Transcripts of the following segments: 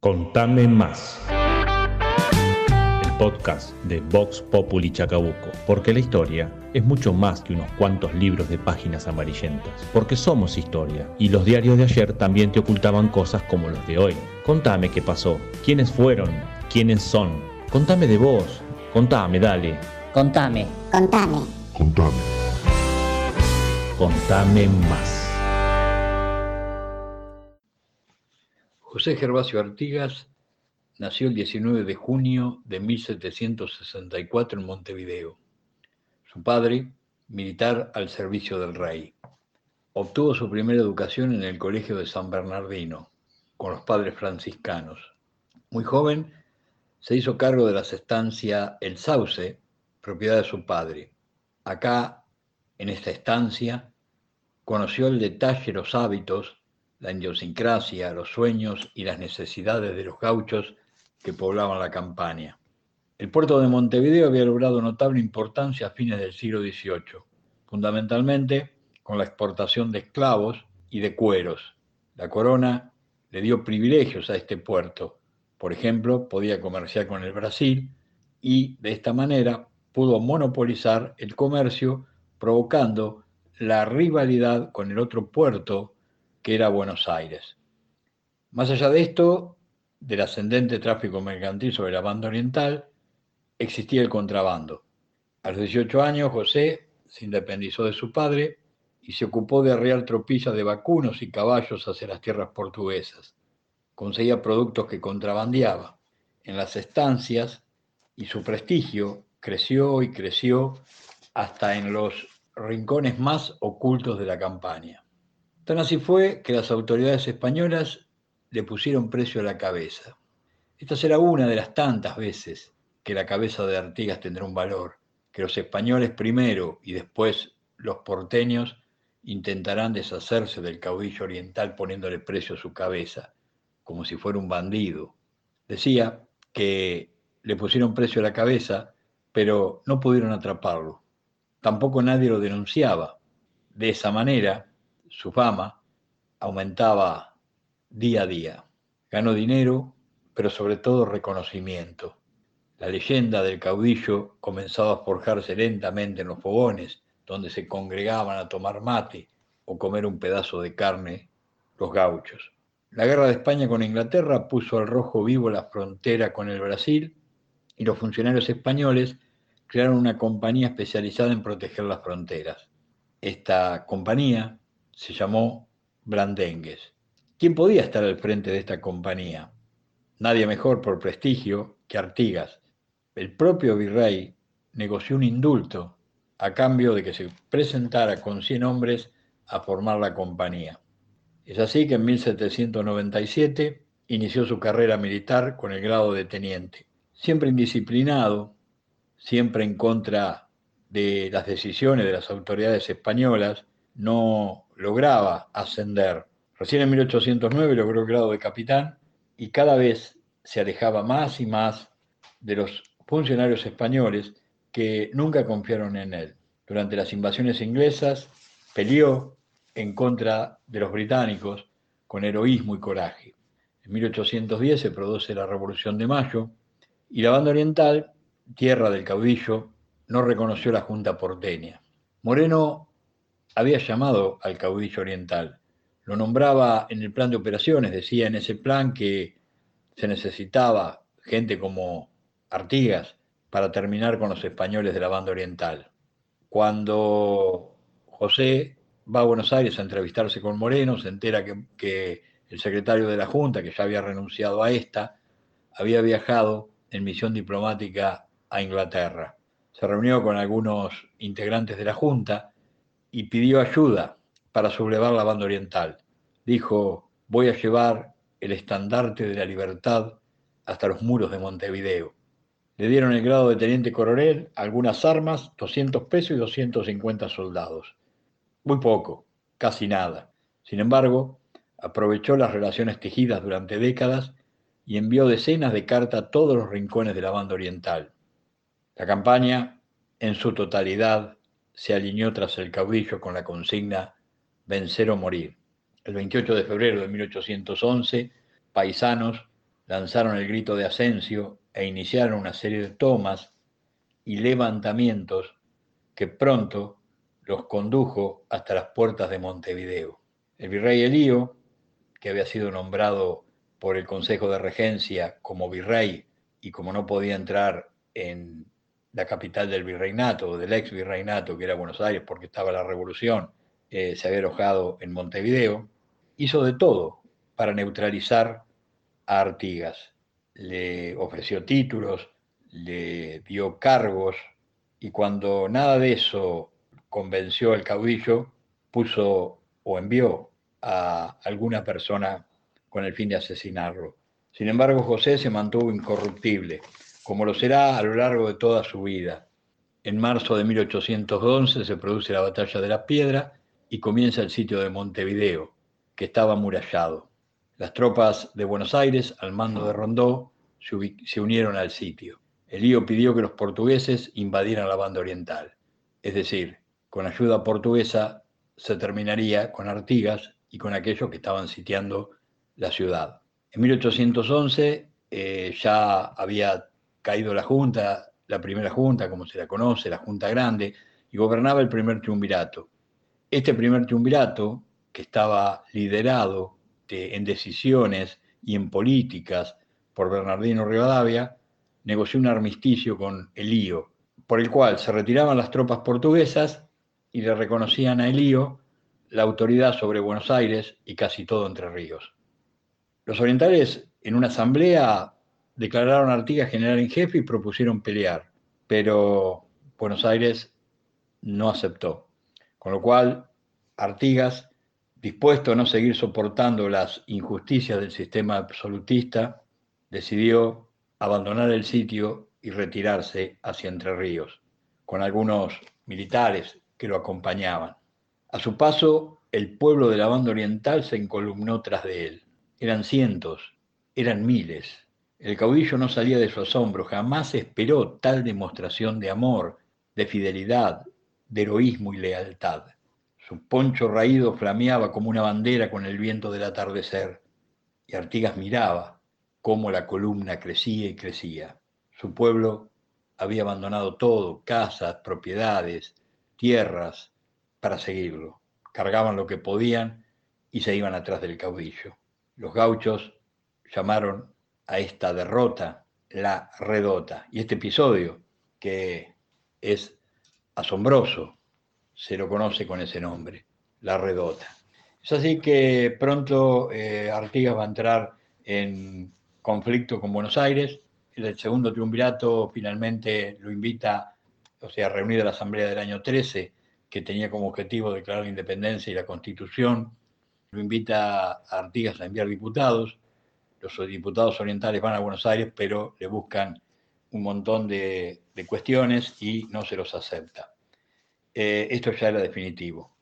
Contame más. El podcast de Vox Populi Chacabuco. Porque la historia es mucho más que unos cuantos libros de páginas amarillentas. Porque somos historia. Y los diarios de ayer también te ocultaban cosas como los de hoy. Contame qué pasó. ¿Quiénes fueron? ¿Quiénes son? Contame de vos. Contame, dale. Contame. Contame. Contame. Contame más. José Gervasio Artigas nació el 19 de junio de 1764 en Montevideo. Su padre, militar al servicio del rey. Obtuvo su primera educación en el Colegio de San Bernardino, con los padres franciscanos. Muy joven, se hizo cargo de la estancia El Sauce, propiedad de su padre. Acá, en esta estancia, conoció el detalle los hábitos la idiosincrasia, los sueños y las necesidades de los gauchos que poblaban la campaña. El puerto de Montevideo había logrado notable importancia a fines del siglo XVIII, fundamentalmente con la exportación de esclavos y de cueros. La corona le dio privilegios a este puerto. Por ejemplo, podía comerciar con el Brasil y de esta manera pudo monopolizar el comercio, provocando la rivalidad con el otro puerto que era Buenos Aires. Más allá de esto, del ascendente tráfico mercantil sobre la banda oriental, existía el contrabando. A los 18 años, José se independizó de su padre y se ocupó de arrear tropillas de vacunos y caballos hacia las tierras portuguesas. Conseguía productos que contrabandeaba en las estancias y su prestigio creció y creció hasta en los rincones más ocultos de la campaña. Tan así fue que las autoridades españolas le pusieron precio a la cabeza. Esta será una de las tantas veces que la cabeza de Artigas tendrá un valor, que los españoles primero y después los porteños intentarán deshacerse del caudillo oriental poniéndole precio a su cabeza, como si fuera un bandido. Decía que le pusieron precio a la cabeza, pero no pudieron atraparlo. Tampoco nadie lo denunciaba. De esa manera, su fama aumentaba día a día. Ganó dinero, pero sobre todo reconocimiento. La leyenda del caudillo comenzaba a forjarse lentamente en los fogones, donde se congregaban a tomar mate o comer un pedazo de carne los gauchos. La guerra de España con Inglaterra puso al rojo vivo la frontera con el Brasil y los funcionarios españoles crearon una compañía especializada en proteger las fronteras. Esta compañía se llamó Brandengues. ¿Quién podía estar al frente de esta compañía? Nadie mejor por prestigio que Artigas. El propio virrey negoció un indulto a cambio de que se presentara con 100 hombres a formar la compañía. Es así que en 1797 inició su carrera militar con el grado de teniente. Siempre indisciplinado, siempre en contra de las decisiones de las autoridades españolas, no lograba ascender. Recién en 1809 logró el grado de capitán y cada vez se alejaba más y más de los funcionarios españoles que nunca confiaron en él. Durante las invasiones inglesas peleó en contra de los británicos con heroísmo y coraje. En 1810 se produce la Revolución de Mayo y la banda oriental, tierra del caudillo, no reconoció la Junta porteña. Moreno había llamado al caudillo oriental. Lo nombraba en el plan de operaciones, decía en ese plan que se necesitaba gente como Artigas para terminar con los españoles de la banda oriental. Cuando José va a Buenos Aires a entrevistarse con Moreno, se entera que, que el secretario de la Junta, que ya había renunciado a esta, había viajado en misión diplomática a Inglaterra. Se reunió con algunos integrantes de la Junta y pidió ayuda para sublevar la banda oriental. Dijo, voy a llevar el estandarte de la libertad hasta los muros de Montevideo. Le dieron el grado de teniente coronel, algunas armas, 200 pesos y 250 soldados. Muy poco, casi nada. Sin embargo, aprovechó las relaciones tejidas durante décadas y envió decenas de cartas a todos los rincones de la banda oriental. La campaña, en su totalidad, se alineó tras el caudillo con la consigna vencer o morir. El 28 de febrero de 1811, paisanos lanzaron el grito de Asensio e iniciaron una serie de tomas y levantamientos que pronto los condujo hasta las puertas de Montevideo. El virrey Elío, que había sido nombrado por el Consejo de Regencia como virrey y como no podía entrar en la capital del virreinato, del ex virreinato, que era Buenos Aires, porque estaba la revolución, eh, se había alojado en Montevideo, hizo de todo para neutralizar a Artigas. Le ofreció títulos, le dio cargos, y cuando nada de eso convenció al caudillo, puso o envió a alguna persona con el fin de asesinarlo. Sin embargo, José se mantuvo incorruptible, como lo será a lo largo de toda su vida. En marzo de 1811 se produce la batalla de la Piedra y comienza el sitio de Montevideo, que estaba amurallado. Las tropas de Buenos Aires, al mando de Rondó, se unieron al sitio. Elío pidió que los portugueses invadieran la banda oriental, es decir, con ayuda portuguesa se terminaría con Artigas y con aquellos que estaban sitiando la ciudad. En 1811 eh, ya había caído la Junta, la primera Junta, como se la conoce, la Junta Grande, y gobernaba el primer triunvirato. Este primer triunvirato, que estaba liderado en decisiones y en políticas por Bernardino Rivadavia, negoció un armisticio con Elío, por el cual se retiraban las tropas portuguesas y le reconocían a Elío la autoridad sobre Buenos Aires y casi todo Entre Ríos. Los orientales en una asamblea declararon a Artigas general en jefe y propusieron pelear, pero Buenos Aires no aceptó. Con lo cual, Artigas, dispuesto a no seguir soportando las injusticias del sistema absolutista, decidió abandonar el sitio y retirarse hacia Entre Ríos, con algunos militares que lo acompañaban. A su paso, el pueblo de la banda oriental se encolumnó tras de él. Eran cientos, eran miles. El caudillo no salía de su asombro, jamás esperó tal demostración de amor, de fidelidad, de heroísmo y lealtad. Su poncho raído flameaba como una bandera con el viento del atardecer, y Artigas miraba cómo la columna crecía y crecía. Su pueblo había abandonado todo, casas, propiedades, tierras, para seguirlo. Cargaban lo que podían y se iban atrás del caudillo. Los gauchos llamaron a esta derrota la redota. Y este episodio, que es asombroso, se lo conoce con ese nombre, la redota. Es así que pronto eh, Artigas va a entrar en conflicto con Buenos Aires. El segundo triunvirato finalmente lo invita, o sea, a reunir a la Asamblea del año 13, que tenía como objetivo declarar la independencia y la constitución lo invita a Artigas a enviar diputados. Los diputados orientales van a Buenos Aires, pero le buscan un montón de, cuestiones y no se los acepta. Eh, esto ya era definitivo.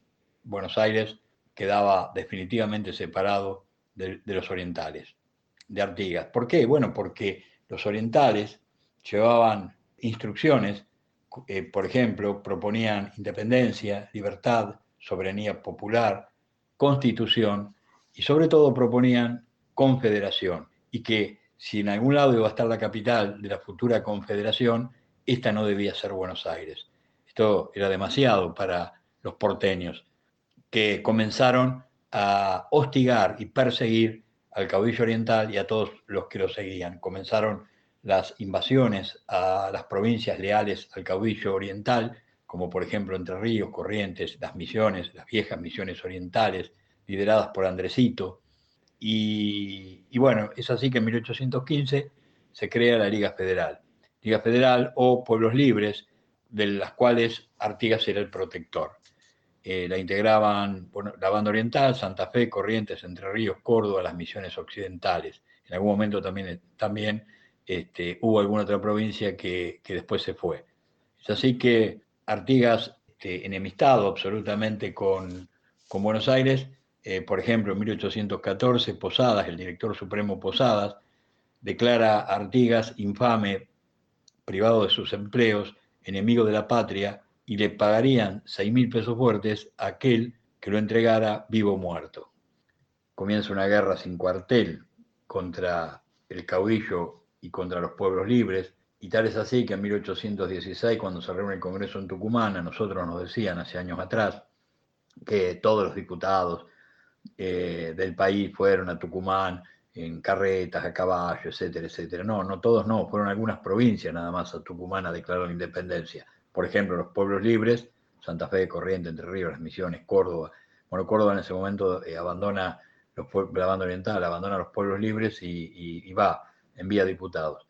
Buenos Aires quedaba definitivamente separado de, los orientales, de Artigas. ¿Por qué? Bueno, porque los orientales llevaban instrucciones, eh, por ejemplo, proponían independencia, libertad, soberanía popular, constitución y sobre todo proponían confederación y que si en algún lado iba a estar la capital de la futura confederación, esta no debía ser Buenos Aires. Esto era demasiado para los porteños, que comenzaron a hostigar y perseguir al caudillo oriental y a todos los que lo seguían. Comenzaron las invasiones a las provincias leales al caudillo oriental, como por ejemplo Entre Ríos, Corrientes, las misiones, las viejas misiones orientales, lideradas por Andresito. Y, bueno, es así que en 1815 se crea la Liga Federal. Liga Federal o Pueblos Libres, de las cuales Artigas era el protector. Eh, la integraban la banda oriental, Santa Fe, Corrientes, Entre Ríos, Córdoba, las misiones occidentales. En algún momento también, también este, hubo alguna otra provincia que, después se fue. Es así que Artigas, este, enemistado absolutamente con, Buenos Aires, eh, por ejemplo, en 1814, Posadas, el director supremo Posadas, declara a Artigas infame, privado de sus empleos, enemigo de la patria, y le pagarían seis mil pesos fuertes a aquel que lo entregara vivo o muerto. Comienza una guerra sin cuartel contra el caudillo y contra los pueblos libres, y tal es así que en 1816, cuando se reúne el Congreso en Tucumán, nosotros nos decían hace años atrás que todos los diputados eh, del país fueron a Tucumán en carretas, a caballo, etcétera, etcétera. No, no todos no, fueron algunas provincias nada más a Tucumán a declarar la independencia. Por ejemplo, los pueblos libres, Santa Fe, Corriente, Entre Ríos, Las Misiones, Córdoba. Bueno, Córdoba en ese momento eh, abandona los, la banda oriental, abandona los pueblos libres y, va, envía diputados.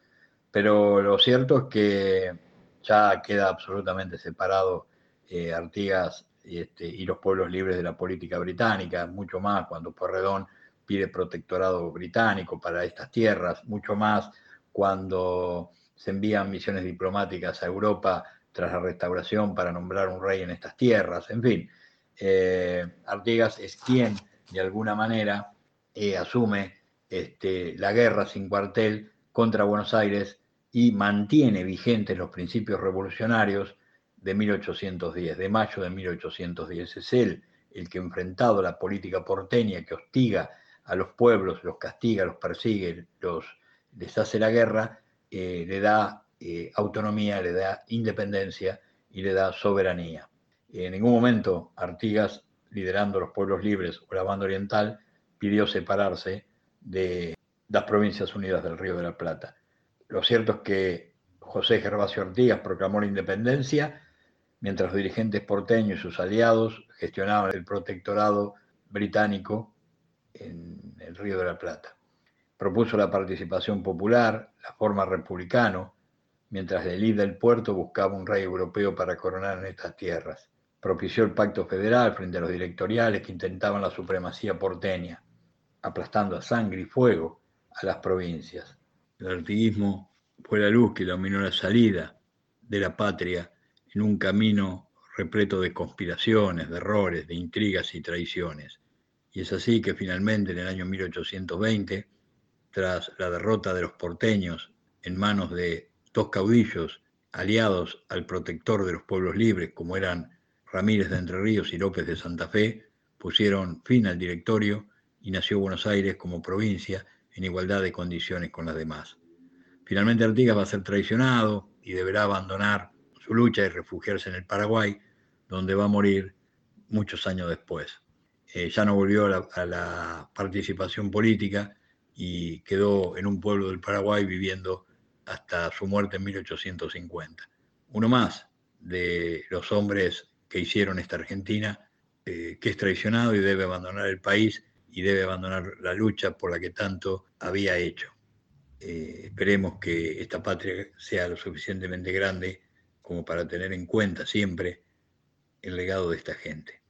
Pero lo cierto es que ya queda absolutamente separado eh, Artigas este, y los pueblos libres de la política británica, mucho más cuando Porredón pide protectorado británico para estas tierras, mucho más cuando se envían misiones diplomáticas a Europa tras la restauración para nombrar un rey en estas tierras, en fin. Eh, Artigas es quien, de alguna manera, eh, asume este, la guerra sin cuartel contra Buenos Aires y mantiene vigentes los principios revolucionarios de 1810, de mayo de 1810. Es él el que enfrentado la política porteña que hostiga a los pueblos, los castiga, los persigue, los, les hace la guerra, eh, le da eh, autonomía, le da independencia y le da soberanía. En ningún momento Artigas, liderando los pueblos libres o la banda oriental, pidió separarse de las provincias unidas del Río de la Plata. Lo cierto es que José Gervasio Artigas proclamó la independencia mientras los dirigentes porteños y sus aliados gestionaban el protectorado británico en el Río de la Plata. Propuso la participación popular, la forma republicano, mientras el líder del puerto buscaba un rey europeo para coronar en estas tierras. Propició el pacto federal frente a los directoriales que intentaban la supremacía porteña, aplastando a sangre y fuego a las provincias. El artiguismo fue la luz que iluminó la salida de la patria en un camino repleto de conspiraciones, de errores, de intrigas y traiciones. Y es así que finalmente en el año 1820, tras la derrota de los porteños en manos de dos caudillos aliados al protector de los pueblos libres, como eran Ramírez de Entre Ríos y López de Santa Fe, pusieron fin al directorio y nació Buenos Aires como provincia en igualdad de condiciones con las demás. Finalmente Artigas va a ser traicionado y deberá abandonar su lucha y refugiarse en el Paraguay, donde va a morir muchos años después. Eh, ya no volvió a la, participación política y quedó en un pueblo del Paraguay viviendo hasta su muerte en 1850. Uno más de los hombres que hicieron esta Argentina, eh, que es traicionado y debe abandonar el país y debe abandonar la lucha por la que tanto había hecho. Eh, esperemos que esta patria sea lo suficientemente grande como para tener en cuenta siempre el legado de esta gente.